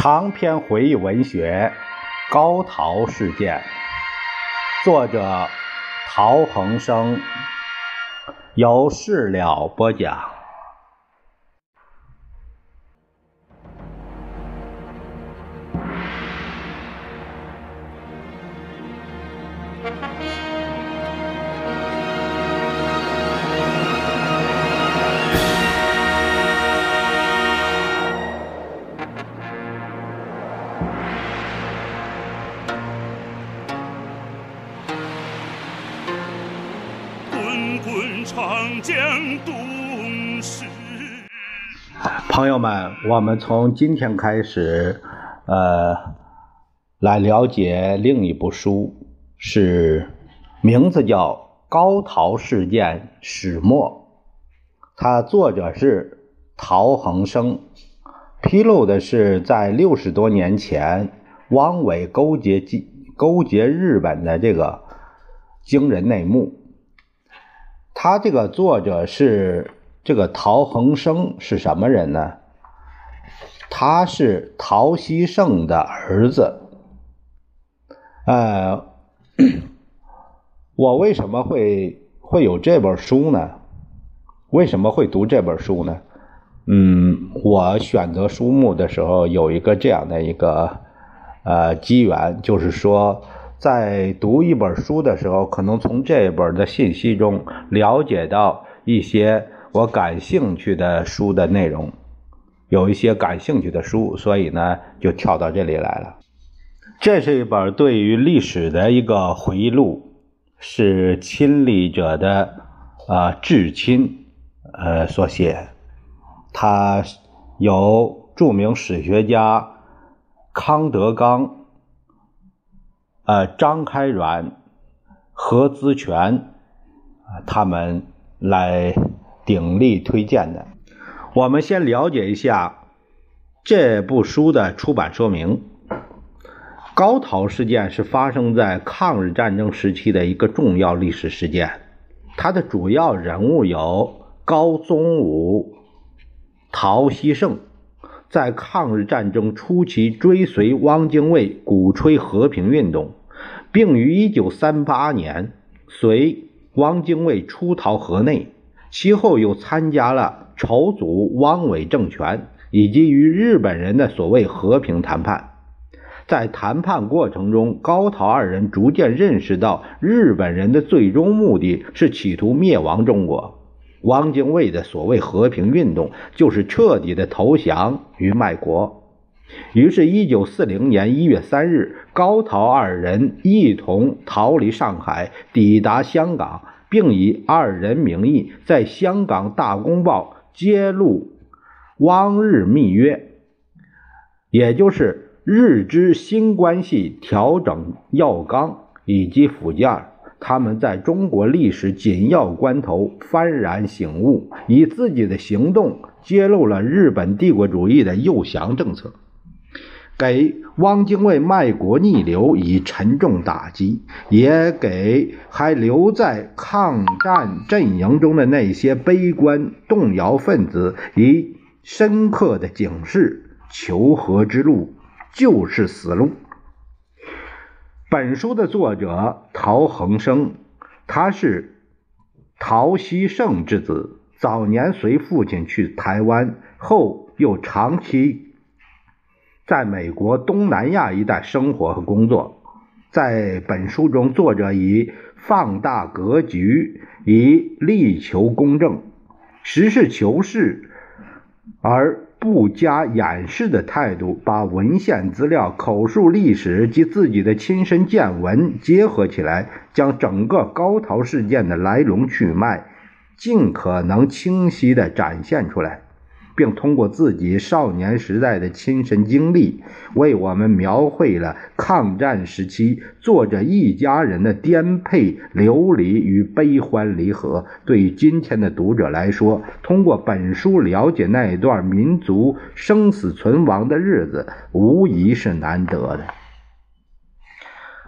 长篇回忆文学《高陶事件》，作者陶恒生，由事了播讲。长江东逝。朋友们，我们从今天开始，呃，来了解另一部书，是名字叫《高陶事件始末》，它作者是陶恒生，披露的是在六十多年前，汪伪勾结勾结日本的这个惊人内幕。他这个作者是这个陶恒生是什么人呢？他是陶希圣的儿子。呃，我为什么会会有这本书呢？为什么会读这本书呢？嗯，我选择书目的时候有一个这样的一个呃机缘，就是说。在读一本书的时候，可能从这本的信息中了解到一些我感兴趣的书的内容，有一些感兴趣的书，所以呢就跳到这里来了。这是一本对于历史的一个回忆录，是亲历者的啊至亲呃所写，他由著名史学家康德刚。呃，张开元、何资全，他们来鼎力推荐的。我们先了解一下这部书的出版说明。高陶事件是发生在抗日战争时期的一个重要历史事件，它的主要人物有高宗武、陶希圣。在抗日战争初期，追随汪精卫，鼓吹和平运动，并于1938年随汪精卫出逃河内。其后又参加了筹组汪伪政权，以及与日本人的所谓和平谈判。在谈判过程中，高陶二人逐渐认识到，日本人的最终目的是企图灭亡中国。汪精卫的所谓和平运动，就是彻底的投降与卖国。于是，一九四零年一月三日，高陶二人一同逃离上海，抵达香港，并以二人名义在香港《大公报》揭露汪日密约，也就是日之新关系调整要纲以及附件。他们在中国历史紧要关头幡然醒悟，以自己的行动揭露了日本帝国主义的诱降政策，给汪精卫卖国逆流以沉重打击，也给还留在抗战阵营中的那些悲观动摇分子以深刻的警示：求和之路就是死路。本书的作者陶恒生，他是陶希圣之子，早年随父亲去台湾，后又长期在美国东南亚一带生活和工作。在本书中，作者以放大格局，以力求公正、实事求是，而。不加掩饰的态度，把文献资料、口述历史及自己的亲身见闻结合起来，将整个高陶事件的来龙去脉尽可能清晰地展现出来。并通过自己少年时代的亲身经历，为我们描绘了抗战时期作者一家人的颠沛流离与悲欢离合。对于今天的读者来说，通过本书了解那一段民族生死存亡的日子，无疑是难得的。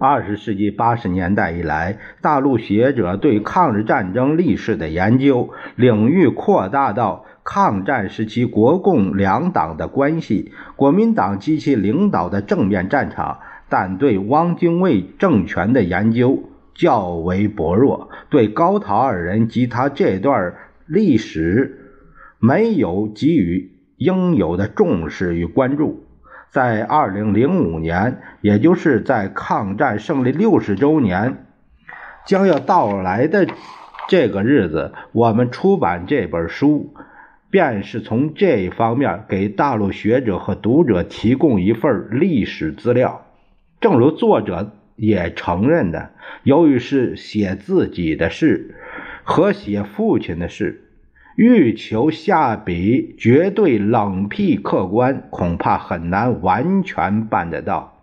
二十世纪八十年代以来，大陆学者对抗日战争历史的研究领域扩大到。抗战时期国共两党的关系，国民党及其领导的正面战场，但对汪精卫政权的研究较为薄弱，对高陶二人及他这段历史没有给予应有的重视与关注。在二零零五年，也就是在抗战胜利六十周年将要到来的这个日子，我们出版这本书。便是从这一方面给大陆学者和读者提供一份历史资料。正如作者也承认的，由于是写自己的事和写父亲的事，欲求下笔绝对冷僻客观，恐怕很难完全办得到。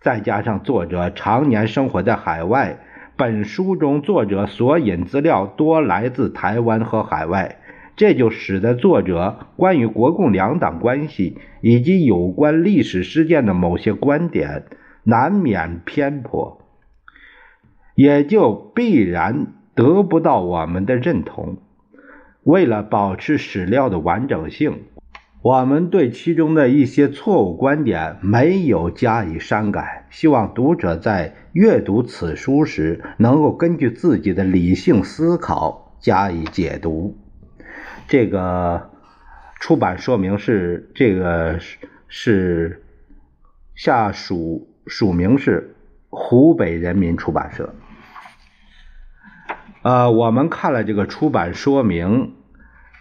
再加上作者常年生活在海外，本书中作者所引资料多来自台湾和海外。这就使得作者关于国共两党关系以及有关历史事件的某些观点难免偏颇，也就必然得不到我们的认同。为了保持史料的完整性，我们对其中的一些错误观点没有加以删改，希望读者在阅读此书时能够根据自己的理性思考加以解读。这个出版说明是这个是下属署名是湖北人民出版社。呃，我们看了这个出版说明，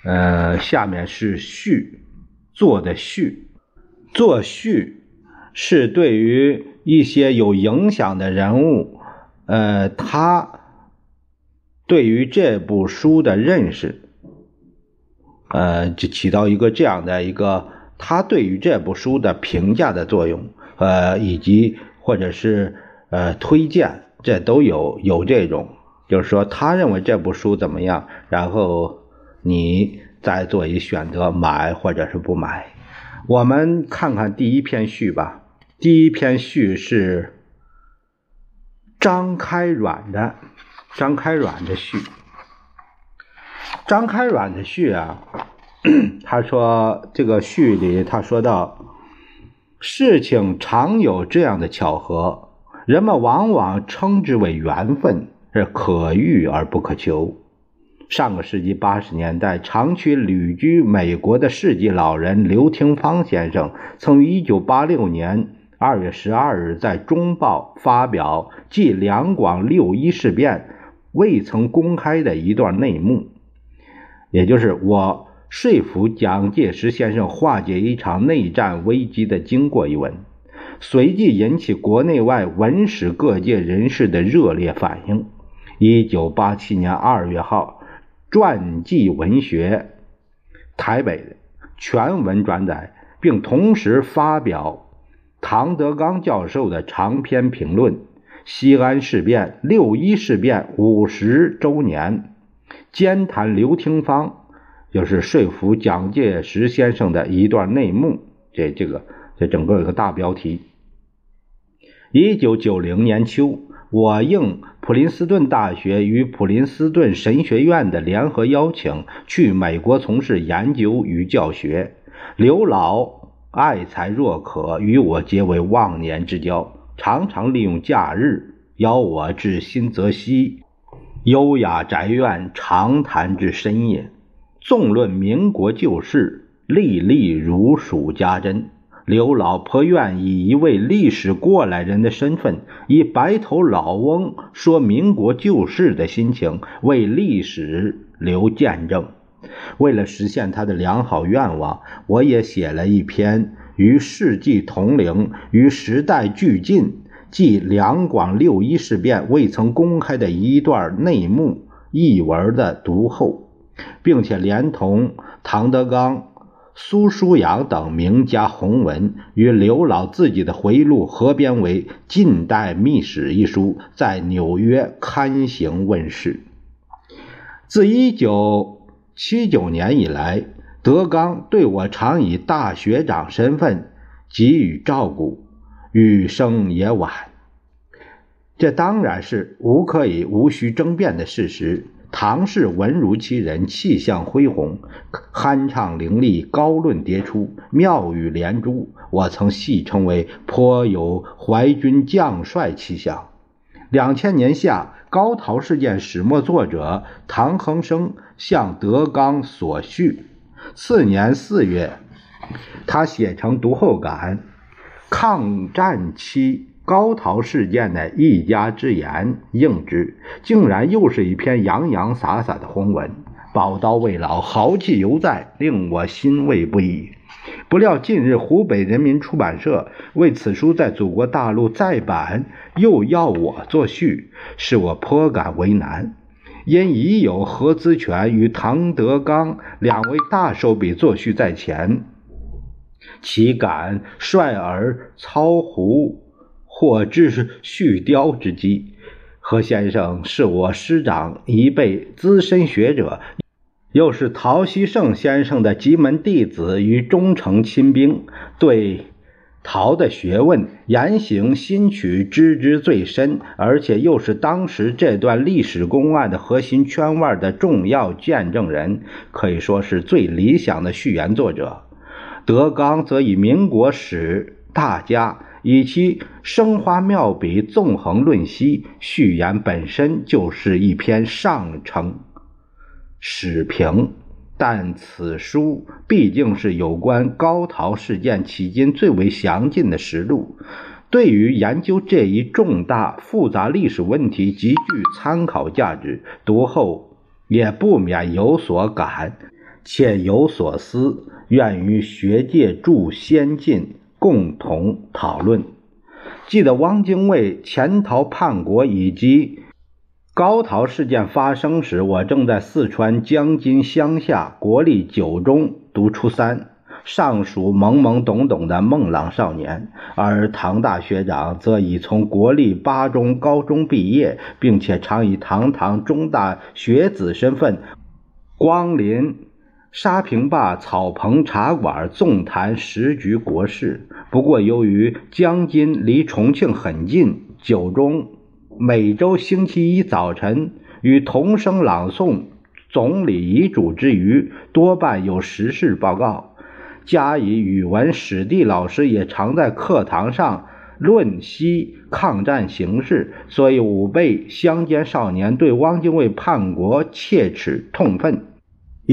呃，下面是序做的序，做序是对于一些有影响的人物，呃，他对于这部书的认识。呃，就起到一个这样的一个，他对于这部书的评价的作用，呃，以及或者是呃推荐，这都有有这种，就是说他认为这部书怎么样，然后你再做一选择，买或者是不买。我们看看第一篇序吧，第一篇序是张开软的，张开软的序。张开软的序啊，他说这个序里他说到，事情常有这样的巧合，人们往往称之为缘分，是可遇而不可求。上个世纪八十年代，长期旅居美国的世纪老人刘廷芳先生，曾于一九八六年二月十二日在《中报》发表继两广六一事变未曾公开的一段内幕。也就是我说服蒋介石先生化解一场内战危机的经过一文，随即引起国内外文史各界人士的热烈反应。一九八七年二月号，传记文学台北全文转载，并同时发表唐德刚教授的长篇评论《西安事变六一事变五十周年》。兼谈刘廷芳，就是说服蒋介石先生的一段内幕。这这个这整个有个大标题。一九九零年秋，我应普林斯顿大学与普林斯顿神学院的联合邀请，去美国从事研究与教学。刘老爱才若渴，与我结为忘年之交，常常利用假日邀我至新泽西。优雅宅院，长谈至深夜，纵论民国旧事，历历如数家珍。刘老颇愿以一位历史过来人的身份，以白头老翁说民国旧事的心情，为历史留见证。为了实现他的良好愿望，我也写了一篇与世纪同龄、与时代俱进。即两广六一事变未曾公开的一段内幕译文的读后，并且连同唐德刚、苏书阳等名家宏文与刘老自己的回忆录合编为《近代秘史》一书，在纽约刊行问世。自一九七九年以来，德刚对我常以大学长身份给予照顾。余生也晚，这当然是无可以无需争辩的事实。唐氏文如其人，气象恢宏，酣畅淋漓，高论迭出，妙语连珠。我曾戏称为颇有淮军将帅气象。两千年夏，高陶事件始末作者唐恒生向德纲所叙。次年四月，他写成读后感，抗战期高陶事件的一家之言应之，竟然又是一篇洋洋洒洒的宏文。宝刀未老，豪气犹在，令我欣慰不已。不料近日湖北人民出版社为此书在祖国大陆再版，又要我作序，使我颇感为难。因已有何姿权与唐德刚两位大手笔作序在前，岂敢率尔操胡或致续雕之机？何先生是我师长一辈资深学者。又是陶希圣先生的极门弟子与忠诚亲兵，对陶的学问、言行、心曲知之最深，而且又是当时这段历史公案的核心圈外的重要见证人，可以说是最理想的序言作者。德纲则以民国史大家，以其生花妙笔纵横论析，序言本身就是一篇上乘。史评，但此书毕竟是有关高陶事件迄今最为详尽的实录，对于研究这一重大复杂历史问题极具参考价值。读后也不免有所感，且有所思，愿与学界诸先进，共同讨论。记得汪精卫潜逃叛国以及。高陶事件发生时，我正在四川江津乡下国立九中读初三，尚属懵懵懂懂的孟浪少年；而唐大学长则已从国立八中高中毕业，并且常以堂堂中大学子身份光临沙坪坝草棚茶馆，纵谈时局国事。不过，由于江津离重庆很近，九中。每周星期一早晨与同声朗诵总理遗嘱之余，多半有时事报告。加以语文史地老师也常在课堂上论析抗战形势，所以五辈乡间少年对汪精卫叛国切齿痛愤，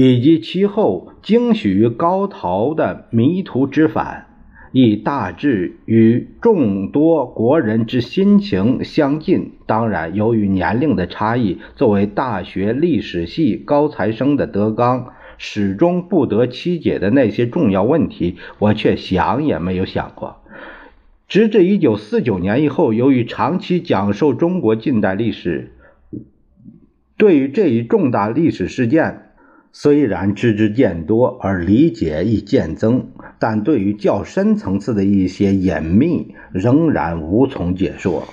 以及其后惊许于高陶的迷途知返。亦大致与众多国人之心情相近。当然，由于年龄的差异，作为大学历史系高材生的德刚，始终不得其解的那些重要问题，我却想也没有想过。直至一九四九年以后，由于长期讲授中国近代历史，对于这一重大历史事件。虽然知之渐多，而理解亦渐增，但对于较深层次的一些隐秘，仍然无从解说。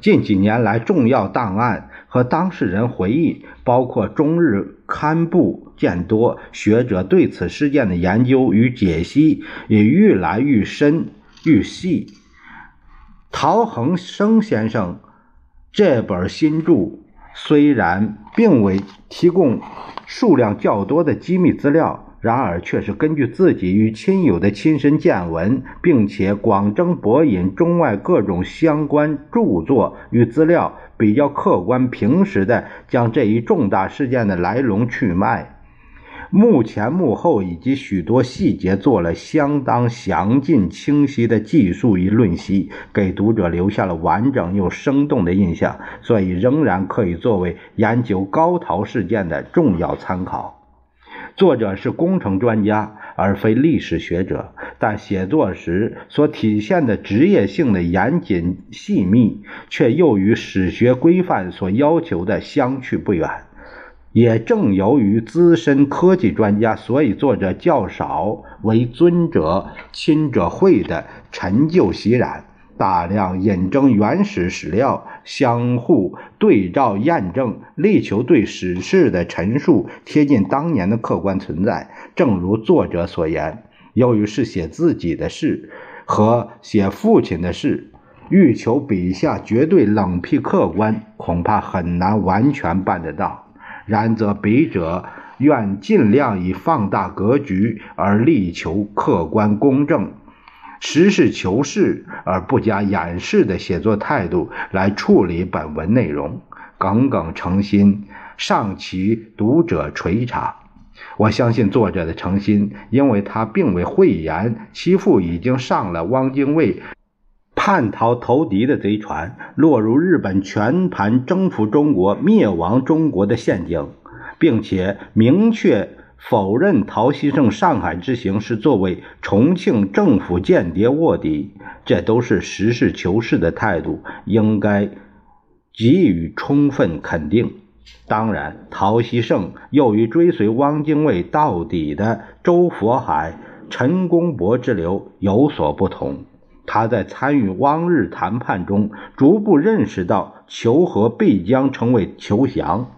近几年来，重要档案和当事人回忆，包括中日刊布渐多，学者对此事件的研究与解析也越来越深愈细。陶恒生先生这本新著。虽然并未提供数量较多的机密资料，然而却是根据自己与亲友的亲身见闻，并且广征博引中外各种相关著作与资料，比较客观平实的将这一重大事件的来龙去脉。幕前幕后以及许多细节做了相当详尽清晰的记述与论析，给读者留下了完整又生动的印象，所以仍然可以作为研究高陶事件的重要参考。作者是工程专家而非历史学者，但写作时所体现的职业性的严谨细密，却又与史学规范所要求的相去不远。也正由于资深科技专家，所以作者较少为尊者亲者讳的陈旧习染，大量引证原始史料，相互对照验证，力求对史事的陈述贴近当年的客观存在。正如作者所言，由于是写自己的事和写父亲的事，欲求笔下绝对冷僻客观，恐怕很难完全办得到。然则笔者愿尽量以放大格局，而力求客观公正、实事求是而不加掩饰的写作态度来处理本文内容，耿耿诚心，上其读者垂察。我相信作者的诚心，因为他并未讳言其父已经上了汪精卫叛逃投敌的贼船，落入日本全盘征服中国、灭亡中国的陷阱，并且明确否认陶希圣上海之行是作为重庆政府间谍卧底，这都是实事求是的态度，应该给予充分肯定。当然，陶希圣又与追随汪精卫到底的周佛海、陈公博之流有所不同。他在参与汪日谈判中，逐步认识到求和必将成为求降，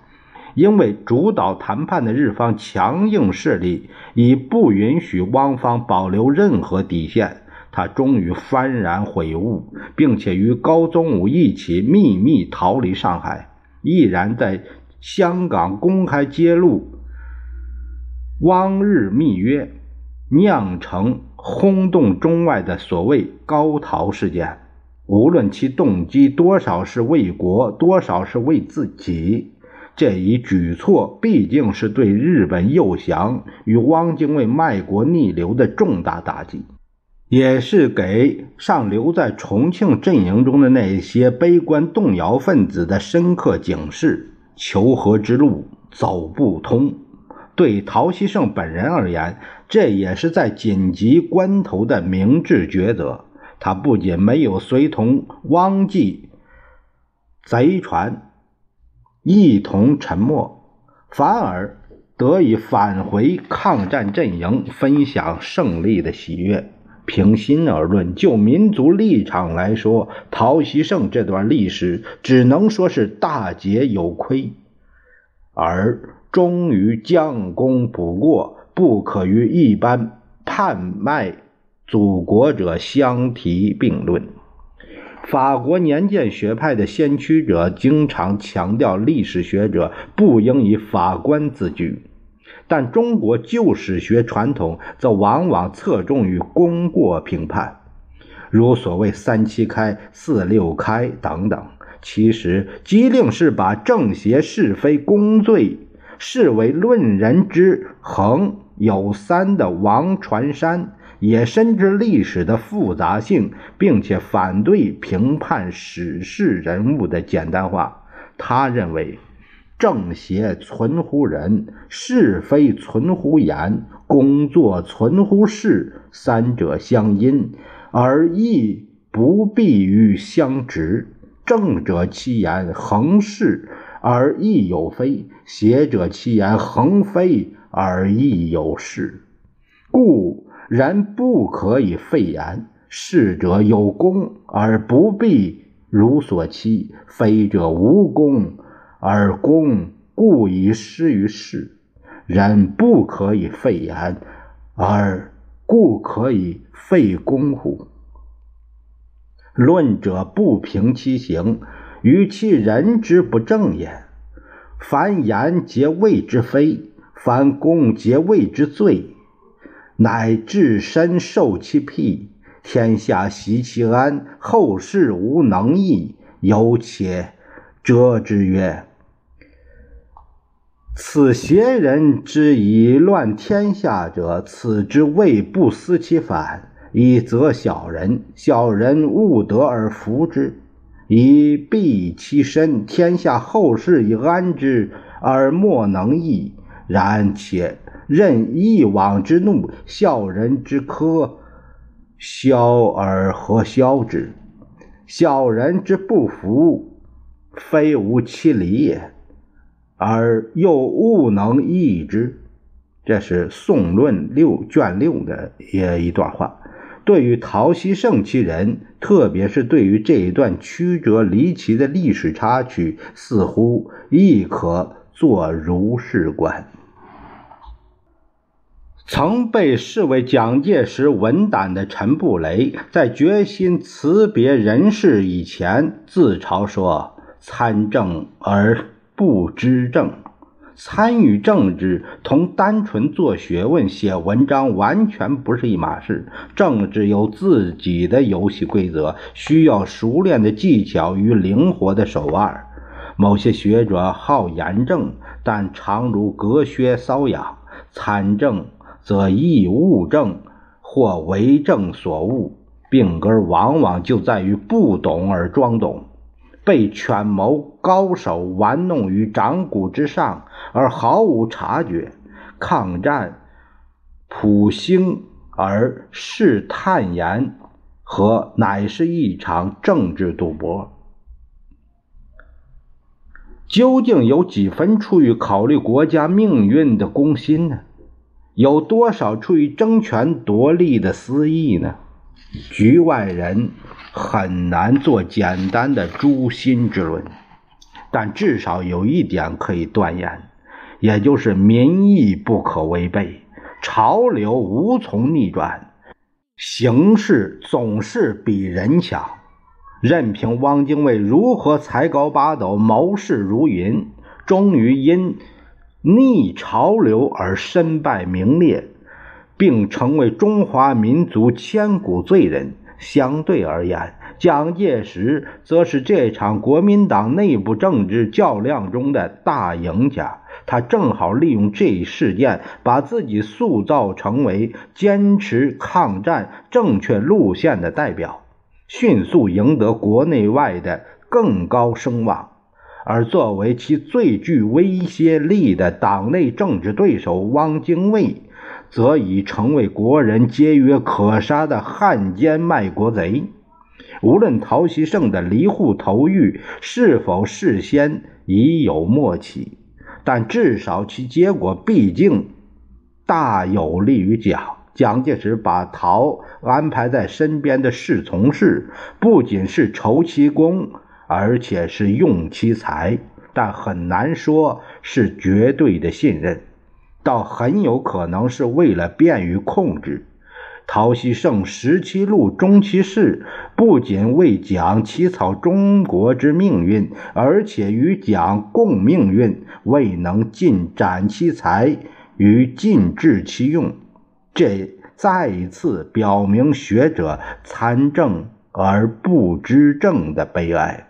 因为主导谈判的日方强硬势力已不允许汪方保留任何底线。他终于幡然悔悟，并且与高宗武一起秘密逃离上海，毅然在。香港公开揭露汪日密约，酿成轰动中外的所谓高陶事件。无论其动机多少是为国，多少是为自己，这一举措毕竟是对日本诱降与汪精卫卖国逆流的重大打击，也是给尚留在重庆阵营中的那些悲观动摇分子的深刻警示。求和之路走不通，对陶希圣本人而言，这也是在紧急关头的明智抉择。他不仅没有随同汪记贼船一同沉没，反而得以返回抗战阵营，分享胜利的喜悦。平心而论，就民族立场来说，陶希圣这段历史只能说是大捷有亏，而终于将功补过，不可与一般叛卖祖国者相提并论。法国年鉴学派的先驱者经常强调，历史学者不应以法官自居。但中国旧史学传统则往往侧重于功过评判，如所谓“三七开”“四六开”等等。其实，机令是把正邪是非功罪视为论人之恒有三的王传山，也深知历史的复杂性，并且反对评判史事人物的简单化。他认为。正邪存乎人，是非存乎言，工作存乎事，三者相因，而亦不必于相直。正者其言恒是，而亦有非；邪者其言恒非，而亦有是。故人不可以废言。是者有功，而不必如所期；非者无功。而功故以失于事，人不可以废言，而故可以废功乎？论者不平其行，于其人之不正也。凡言皆谓之非，凡功皆谓之罪，乃至身受其辟，天下习其安，后世无能易，有且。遮之曰：“此邪人之以乱天下者，此之谓不思其反，以则小人。小人勿得而服之，以避其身。天下后世以安之，而莫能易。然且任一往之怒，笑人之苛，消而何消之？小人之不服。”非无其理也，而又勿能易之。这是《宋论》六卷六的一一段话。对于陶希圣其人，特别是对于这一段曲折离奇的历史插曲，似乎亦可作如是观。曾被视为蒋介石文胆的陈布雷，在决心辞别人世以前，自嘲说。参政而不知政，参与政治同单纯做学问、写文章完全不是一码事。政治有自己的游戏规则，需要熟练的技巧与灵活的手腕。某些学者好言正，但常如隔靴搔痒；参政则易误政，或为政所误。病根往往就在于不懂而装懂。被权谋高手玩弄于掌骨之上，而毫无察觉；抗战普兴而试探言，和乃是一场政治赌博。究竟有几分出于考虑国家命运的公心呢？有多少出于争权夺利的私意呢？局外人。很难做简单的诛心之论，但至少有一点可以断言，也就是民意不可违背，潮流无从逆转，形势总是比人强。任凭汪精卫如何才高八斗、谋士如云，终于因逆潮流而身败名裂，并成为中华民族千古罪人。相对而言，蒋介石则是这场国民党内部政治较量中的大赢家。他正好利用这一事件，把自己塑造成为坚持抗战正确路线的代表，迅速赢得国内外的更高声望。而作为其最具威胁力的党内政治对手，汪精卫。则已成为国人皆曰可杀的汉奸卖国贼。无论陶希圣的离沪投狱是否事先已有默契，但至少其结果毕竟大有利于蒋。蒋介石把陶安排在身边的侍从室，不仅是酬其功，而且是用其才，但很难说是绝对的信任。倒很有可能是为了便于控制。陶希圣十七路中期事，不仅为蒋起草中国之命运，而且与蒋共命运，未能尽展其才与尽致其用。这再一次表明学者参政而不知政的悲哀。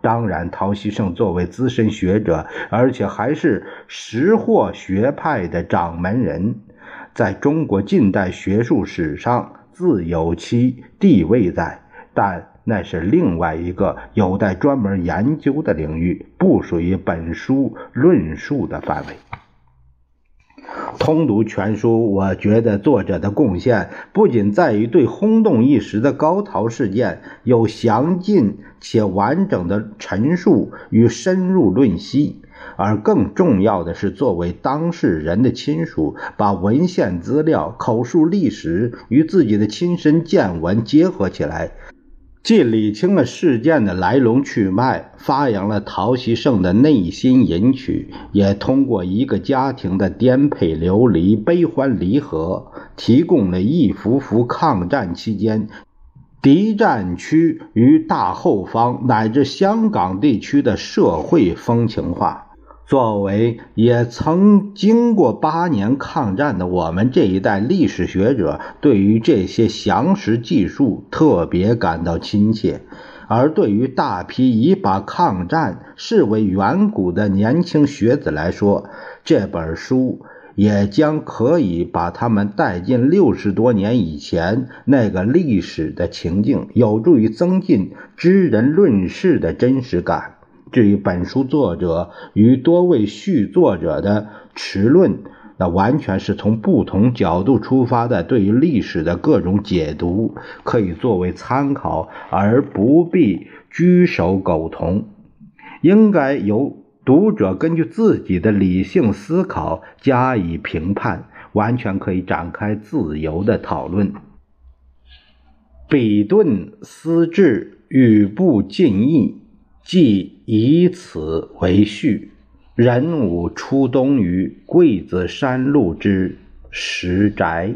当然，陶希圣作为资深学者，而且还是识货学派的掌门人，在中国近代学术史上自有其地位在。但那是另外一个有待专门研究的领域，不属于本书论述的范围。通读全书，我觉得作者的贡献不仅在于对轰动一时的高陶事件有详尽且完整的陈述与深入论析，而更重要的是，作为当事人的亲属，把文献资料、口述历史与自己的亲身见闻结合起来。既理清了事件的来龙去脉，发扬了陶希圣的内心隐曲，也通过一个家庭的颠沛流离、悲欢离合，提供了一幅幅抗战期间敌占区与大后方乃至香港地区的社会风情画。作为也曾经过八年抗战的我们这一代历史学者，对于这些详实记述特别感到亲切；而对于大批已把抗战视为远古的年轻学子来说，这本书也将可以把他们带进六十多年以前那个历史的情境，有助于增进知人论事的真实感。至于本书作者与多位续作者的持论，那完全是从不同角度出发的，对于历史的各种解读，可以作为参考，而不必居守苟同。应该由读者根据自己的理性思考加以评判，完全可以展开自由的讨论。比顿思治，语不尽意。即以此为序，壬午初冬于桂子山路之石宅。